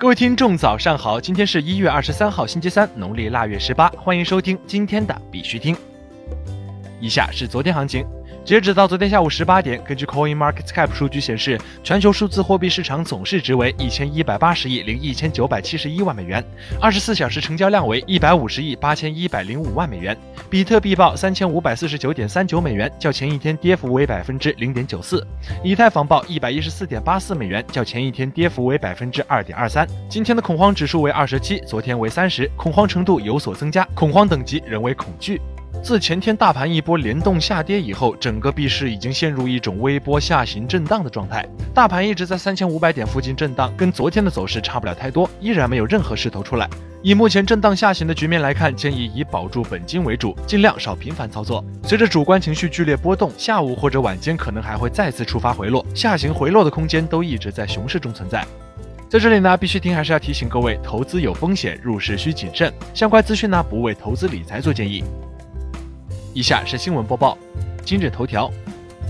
各位听众，早上好！今天是一月二十三号，星期三，农历腊月十八。欢迎收听今天的必须听。以下是昨天行情。截止到昨天下午十八点，根据 Coin Market Cap 数据显示，全球数字货币市场总市值为一千一百八十亿零一千九百七十一万美元，二十四小时成交量为一百五十亿八千一百零五万美元。比特币报三千五百四十九点三九美元，较前一天跌幅为百分之零点九四。以太坊报一百一十四点八四美元，较前一天跌幅为百分之二点二三。今天的恐慌指数为二十七，昨天为三十，恐慌程度有所增加，恐慌等级仍为恐惧。自前天大盘一波联动下跌以后，整个币市已经陷入一种微波下行震荡的状态。大盘一直在三千五百点附近震荡，跟昨天的走势差不了太多，依然没有任何势头出来。以目前震荡下行的局面来看，建议以保住本金为主，尽量少频繁操作。随着主观情绪剧烈波动，下午或者晚间可能还会再次触发回落，下行回落的空间都一直在熊市中存在。在这里呢，必须听还是要提醒各位，投资有风险，入市需谨慎。相关资讯呢，不为投资理财做建议。以下是新闻播报。今日头条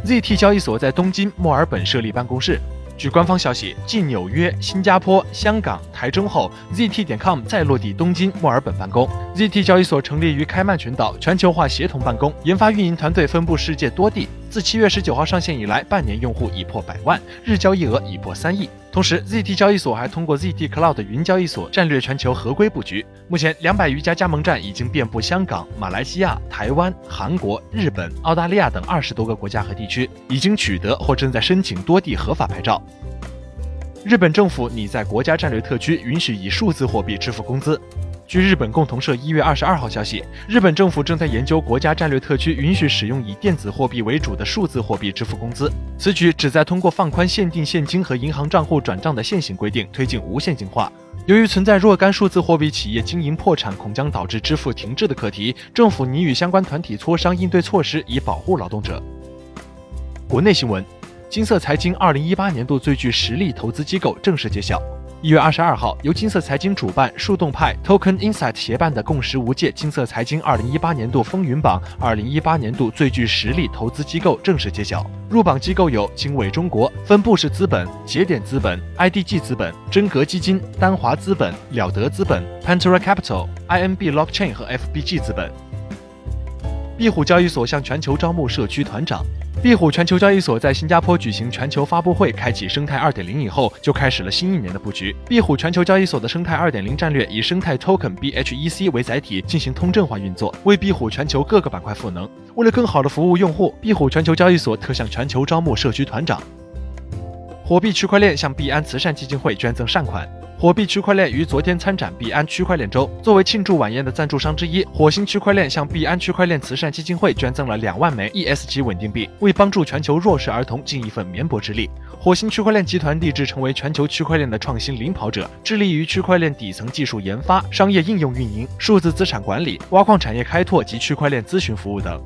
：ZT 交易所在东京、墨尔本设立办公室。据官方消息，继纽约、新加坡、香港、台中后，ZT 点 com 再落地东京、墨尔本办公。ZT 交易所成立于开曼群岛，全球化协同办公，研发运营团队分布世界多地。自七月十九号上线以来，半年用户已破百万，日交易额已破三亿。同时，ZT 交易所还通过 ZT Cloud 云交易所战略全球合规布局。目前，两百余家加盟站已经遍布香港、马来西亚、台湾、韩国、日本、澳大利亚等二十多个国家和地区，已经取得或正在申请多地合法牌照。日本政府拟在国家战略特区允许以数字货币支付工资。据日本共同社一月二十二号消息，日本政府正在研究国家战略特区允许使用以电子货币为主的数字货币支付工资。此举旨在通过放宽限定现金和银行账户转账的现行规定，推进无现金化。由于存在若干数字货币企业经营破产恐将导致支付停滞的课题，政府拟与相关团体磋商应对措施，以保护劳动者。国内新闻：金色财经二零一八年度最具实力投资机构正式揭晓。一月二十二号，由金色财经主办、树洞派 Token Insight 协办的共十五届金色财经二零一八年度风云榜二零一八年度最具实力投资机构正式揭晓。入榜机构有经纬中国、分布式资本、节点资本、IDG 资本、真格基金、丹华资本、了得资本、Pantera Capital、INB Blockchain 和 FBG 资本。壁虎交易所向全球招募社区团长。壁虎全球交易所，在新加坡举行全球发布会，开启生态二点零以后，就开始了新一年的布局。壁虎全球交易所的生态二点零战略，以生态 Token BHEC 为载体，进行通证化运作，为壁虎全球各个板块赋能。为了更好的服务用户，壁虎全球交易所特向全球招募社区团长。火币区块链向币安慈善基金会捐赠善款。火币区块链于昨天参展币安区块链周，作为庆祝晚宴的赞助商之一，火星区块链向币安区块链慈善基金会捐赠了两万枚 ES 级稳定币，为帮助全球弱势儿童尽一份绵薄之力。火星区块链集团立志成为全球区块链的创新领跑者，致力于区块链底层技术研发、商业应用运营、数字资产管理、挖矿产业开拓及区块链咨询服务等。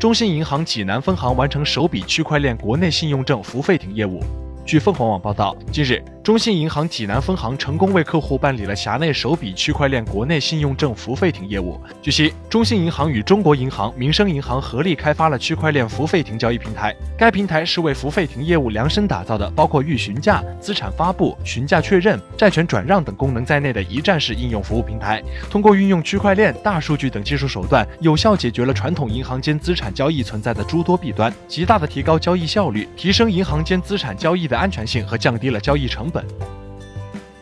中信银行济南分行完成首笔区块链国内信用证付费亭业务。据凤凰网报道，近日。中信银行济南分行成功为客户办理了辖内首笔区块链国内信用证付费停业务。据悉，中信银行与中国银行、民生银行合力开发了区块链付费停交易平台。该平台是为付费停业务量身打造的，包括预询价、资产发布、询价确认、债权转让等功能在内的一站式应用服务平台。通过运用区块链、大数据等技术手段，有效解决了传统银行间资产交易存在的诸多弊端，极大的提高交易效率，提升银行间资产交易的安全性和降低了交易成本。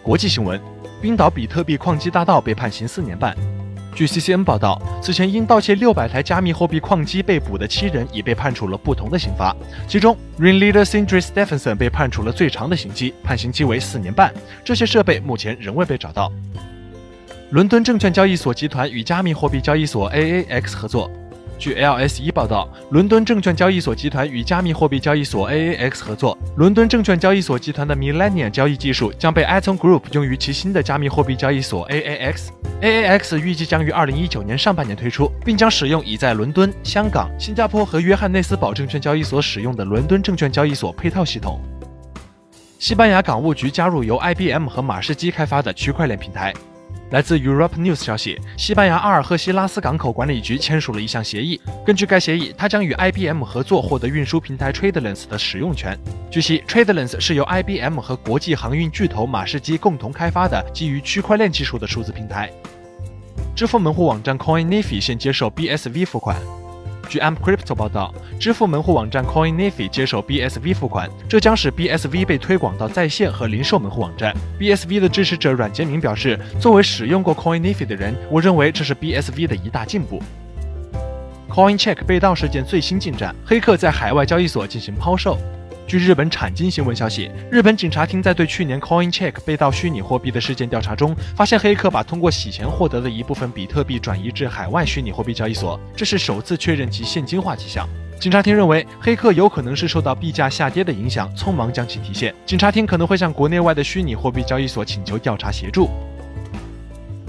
国际新闻：冰岛比特币矿机大盗被判刑四年半。据 CCN 报道，此前因盗窃六百台加密货币矿机被捕的七人已被判处了不同的刑罚，其中 Ringleader Sindri Stephenson 被判处了最长的刑期，判刑期为四年半。这些设备目前仍未被找到。伦敦证券交易所集团与加密货币交易所 AAX 合作。据 LSE 报道，伦敦证券交易所集团与加密货币交易所 AAX 合作。伦敦证券交易所集团的 Millennium 交易技术将被 Atom Group 用于其新的加密货币交易所 AAX。AAX 预计将于2019年上半年推出，并将使用已在伦敦、香港、新加坡和约翰内斯堡证券交易所使用的伦敦证券交易所配套系统。西班牙港务局加入由 IBM 和马士基开发的区块链平台。来自 Europe News 消息，西班牙阿尔赫西拉斯港口管理局签署了一项协议。根据该协议，它将与 IBM 合作，获得运输平台 TradeLens 的使用权。据悉，TradeLens 是由 IBM 和国际航运巨头马士基共同开发的基于区块链技术的数字平台。支付门户网站 CoinNefi 现接受 BSV 付款。据 Am Crypto 报道，支付门户网站 CoinNifi 接受 BSV 付款，这将使 BSV 被推广到在线和零售门户网站。BSV 的支持者阮杰明表示：“作为使用过 CoinNifi 的人，我认为这是 BSV 的一大进步。” CoinCheck 被盗事件最新进展，黑客在海外交易所进行抛售。据日本产经新闻消息，日本警察厅在对去年 CoinCheck 被盗虚拟货币的事件调查中，发现黑客把通过洗钱获得的一部分比特币转移至海外虚拟货币交易所，这是首次确认其现金化迹象。警察厅认为，黑客有可能是受到币价下跌的影响，匆忙将其提现。警察厅可能会向国内外的虚拟货币交易所请求调查协助。